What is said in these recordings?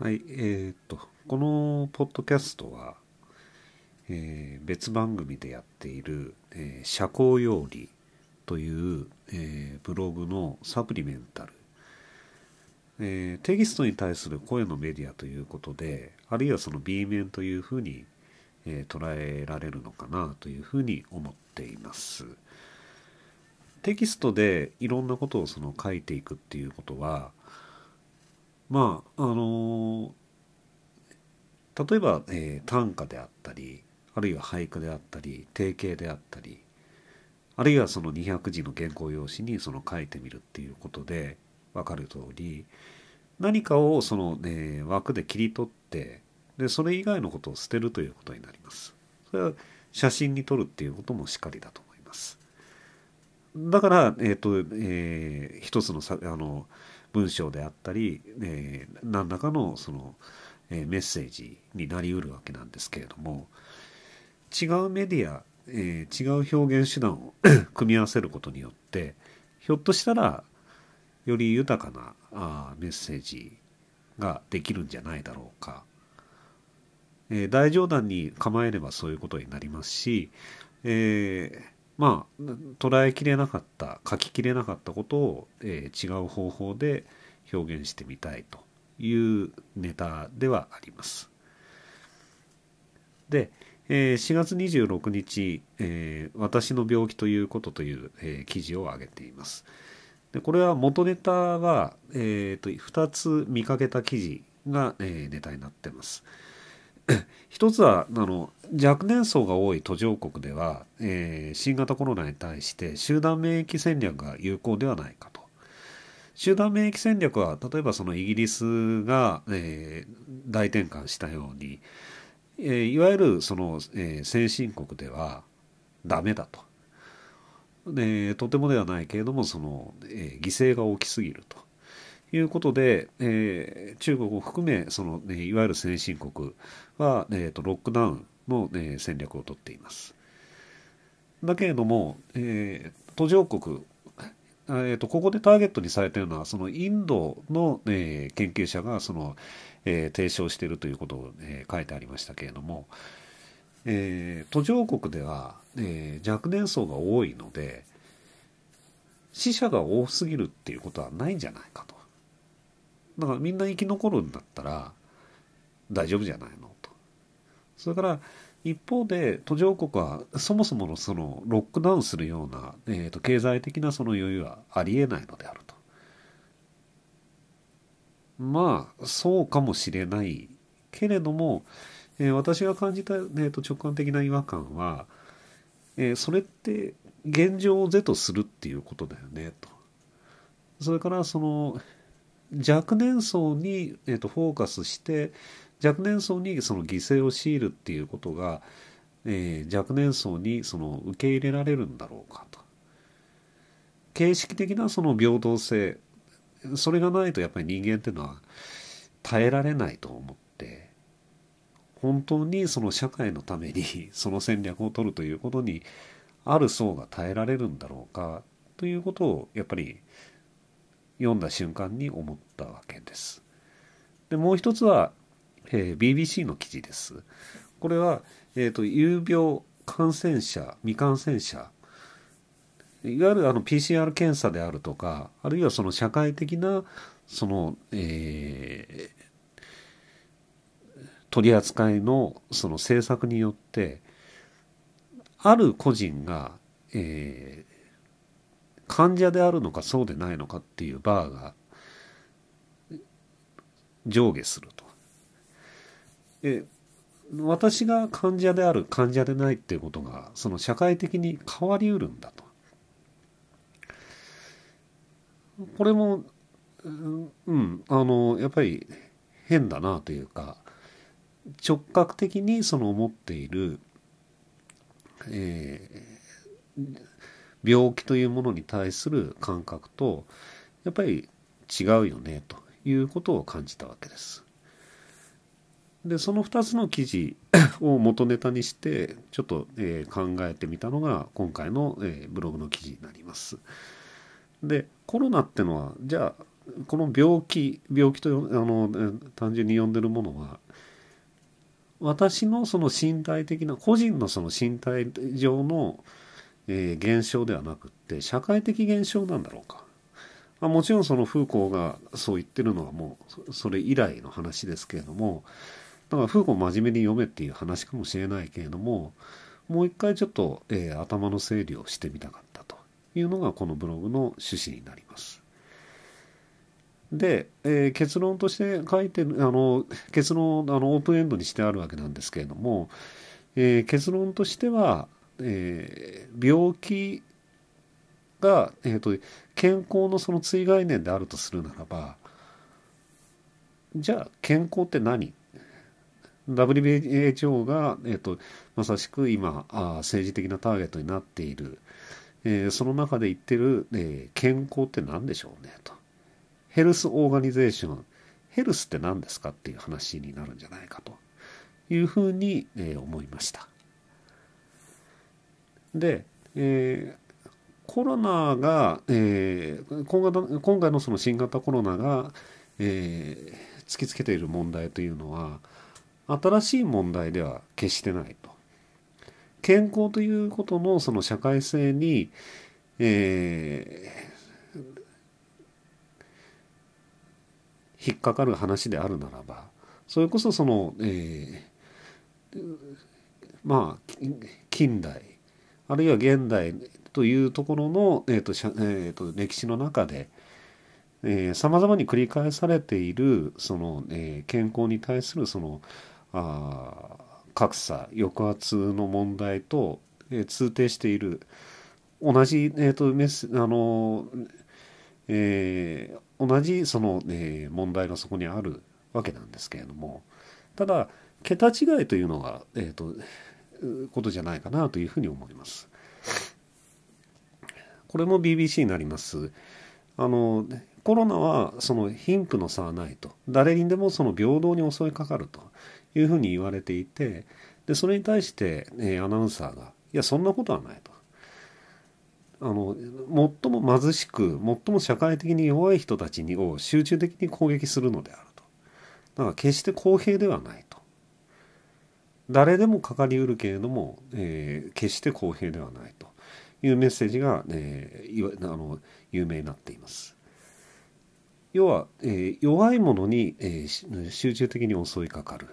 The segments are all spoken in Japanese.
はい、えーっと、このポッドキャストは、えー別番組でやっている、えー社交用理という、えーブログのサプリメンタル、えーテキストに対する声のメディアということで、あるいはその B 面というふうに、えー捉えられるのかなというふうに思っています。テキストでいろんなことをその書いていくっていうことは、まああの例えば、えー短歌であったりあるいは俳句であったり定型であったりあるいはその200字の原稿用紙にその書いてみるっていうことで分かる通り何かをその、ね、枠で切り取ってでそれ以外のことを捨てるということになります。それは写真に撮るっていうこともしかりだと思います。だから、えっ、と、えー一つのさあの文章であったり、えー何らかのその、えーメッセージになりうるわけなんですけれども違うメディア、えー違う表現手段を 組み合わせることによってひょっとしたらより豊かなあメッセージができるんじゃないだろうか、えー大冗談に構えればそういうことになりますし、えーまあ捉えきれなかった書ききれなかったことを、えー違う方法で表現してみたいというネタではあります。で、えー4月26日、えー私の病気ということ」という、えー記事を上げています。でこれは元ネタは、えー、と2つ見かけた記事が、えネタになってます。一つはあの若年層が多い途上国では、えー新型コロナに対して集団免疫戦略が有効ではないかと。集団免疫戦略は例えばそのイギリスが、えー大転換したように、えーいわゆるその、え先進国ではダメだと。でとてもではないけれどもその、え犠牲が大きすぎるということで、えー中国を含めその、ね、いわゆる先進国は、えーとロックダウンの、えー戦略をとっています。だけれども、えー途上国えー、とここでターゲットにされているのはそのインドの、えー研究者がその、えー提唱しているということを、えー書いてありましたけれども、えー途上国では、えー若年層が多いので死者が多すぎるっていうことはないんじゃないかとだからみんな生き残るんだったら大丈夫じゃないの？と。それから一方で途上国はそもそものそのロックダウンするような、えーと経済的なその余裕はありえないのであると。まあそうかもしれないけれども、えー私が感じた、えーと直感的な違和感は、えーそれって現状を是とするっていうことだよねと。それからその若年層に、えーとフォーカスして若年層にその犠牲を強いるっていうことが、えー若年層にその受け入れられるんだろうかと。形式的なその平等性それがないとやっぱり人間っていうのは耐えられないと思って本当にその社会のために その戦略を取るということにある層が耐えられるんだろうかということをやっぱり読んだ瞬間に思ったわけです。でもう一つは、えー BBC の記事です。これは、えーと有病感染者未感染者いわゆるあの PCR 検査であるとかあるいはその社会的なその、えー取り扱いのその政策によってある個人が、えー患者であるのかそうでないのかっていうバーが上下すると。え私が患者である患者でないっていうことがその社会的に変わりうるんだと。これもうんあのやっぱり変だなというか直角的にその思っている、えー病気というものに対する感覚とやっぱり違うよねということを感じたわけです。でその2つの記事 を元ネタにしてちょっと、えー考えてみたのが今回の、えーブログの記事になります。でコロナってのはじゃあこの病気病気とあの単純に呼んでるものは私のその身体的な個人のその身体上の、えー、現象ではなくって社会的現象なんだろうか。まあ、もちろんそのフーコーがそう言ってるのはもうそれ以来の話ですけれどもだからフーコー真面目に読めっていう話かもしれないけれどももう一回ちょっと、えー、頭の整理をしてみたかったというのがこのブログの趣旨になります。で、えー、結論として書いてあの結論あのオープンエンドにしてあるわけなんですけれども、えー、結論としては、えー、病気が、えーと、健康のその追概念であるとするならばじゃあ健康って何？WHO が、えーと、まさしく今あ政治的なターゲットになっている、えー、その中で言ってる、えー、健康って何でしょうね？と。ヘルスオーガニゼーション、ヘルスって何ですか？っていう話になるんじゃないかというふうに、えー、思いました。で、えー、コロナが、えー、今回今回のその新型コロナが、えー、突きつけている問題というのは新しい問題では決してないと。健康ということのその社会性に、え引っかかる話であるならばそれこそその、えー、まあ近代あるいは現代というところの、えーとえーと、歴史の中でさまざまに繰り返されているその、えー、健康に対するそのあ格差抑圧の問題と、えー、通底している同じ、えーとメスあのえー、同じその、えー、問題がそこにあるわけなんですけれどもただ桁違いというのが、えーと、ことじゃないかなというふうに思います。これも BBC になります。あのコロナはその貧富の差はないと誰にでもその平等に襲いかかるというふうに言われていてでそれに対して、えー、アナウンサーが「いやそんなことはない」と。あの最も貧しく最も社会的に弱い人たちにを集中的に攻撃するのであるとだから決して公平ではない誰でもかかりうるけれども、えー、決して公平ではないと。いうメッセージが、えー、あの有名になっています。要は、えー、弱いものに、えー、集中的に襲いかかる。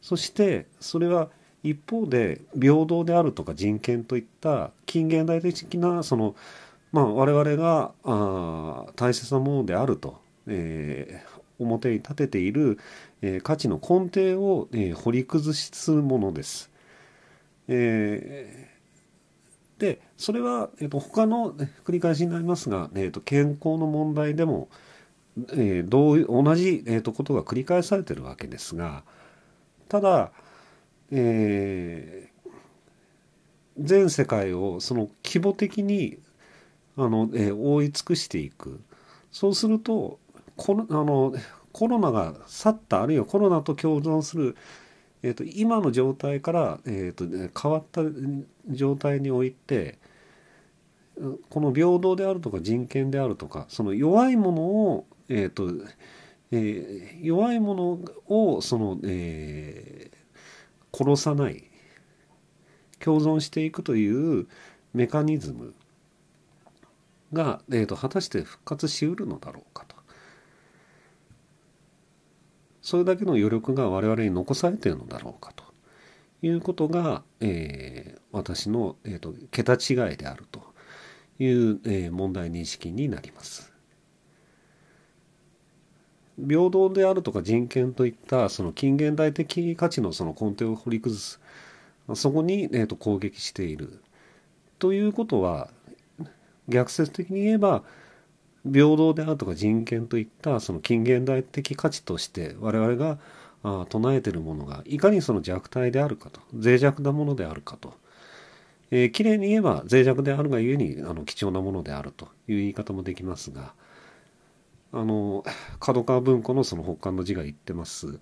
そしてそれは一方で平等であるとか人権といった近現代的なその、まあ、我々があ大切なものであると、えー、表に立てている、えー、価値の根底を、えー、掘り崩すものです。えー、でそれは、えーと、他の繰り返しになりますが、えーと、健康の問題でも、えー、同同じ、えーとことが繰り返されているわけですがただえー、全世界をその規模的にあの、えー、覆い尽くしていくそうするとコロあのコロナが去ったあるいはコロナと共存する、えーと、今の状態から、えーと、変わった状態においてこの平等であるとか人権であるとかその弱いものを、えーとえー、弱いものをその、えー、殺さない共存していくというメカニズムが、えーと、果たして復活しうるのだろうかと。それだけの余力が我々に残されているのだろうかと。いうことが、えー、私の、えーと、桁違いであると。いう、えー、問題認識になります。平等であるとか人権といったその近現代的価値のその根底を掘り崩す。そこに、えー、と攻撃している。ということは逆説的に言えば平等であるとか人権といったその近現代的価値として我々が唱えているものがいかにその弱体であるかと脆弱なものであるかと、えー、きれいに言えば脆弱であるがゆえにあの貴重なものであるという言い方もできますがあの角川文庫のその北韓の字が言ってます、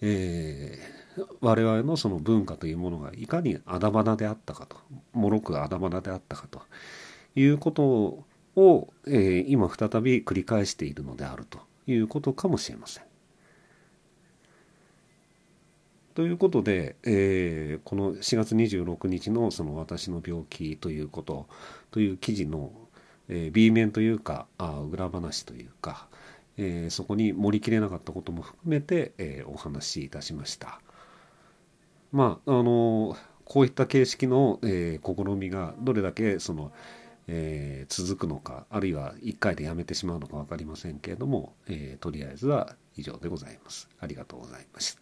えー、我々のその文化というものがいかにあだまだであったかともろくあだまだであったかということをを、えー、今再び繰り返しているのであるということかもしれません。ということで、えー、この4月26日のその私の病気ということという記事の、えー、B 面というかあ裏話というか、えー、そこに盛りきれなかったことも含めて、えー、お話しいたしました。まああのこういった形式の、えー、試みがどれだけその、えー、続くのかあるいは1回でやめてしまうのか分かりませんけれども、えー、とりあえずは以上でございます。ありがとうございました。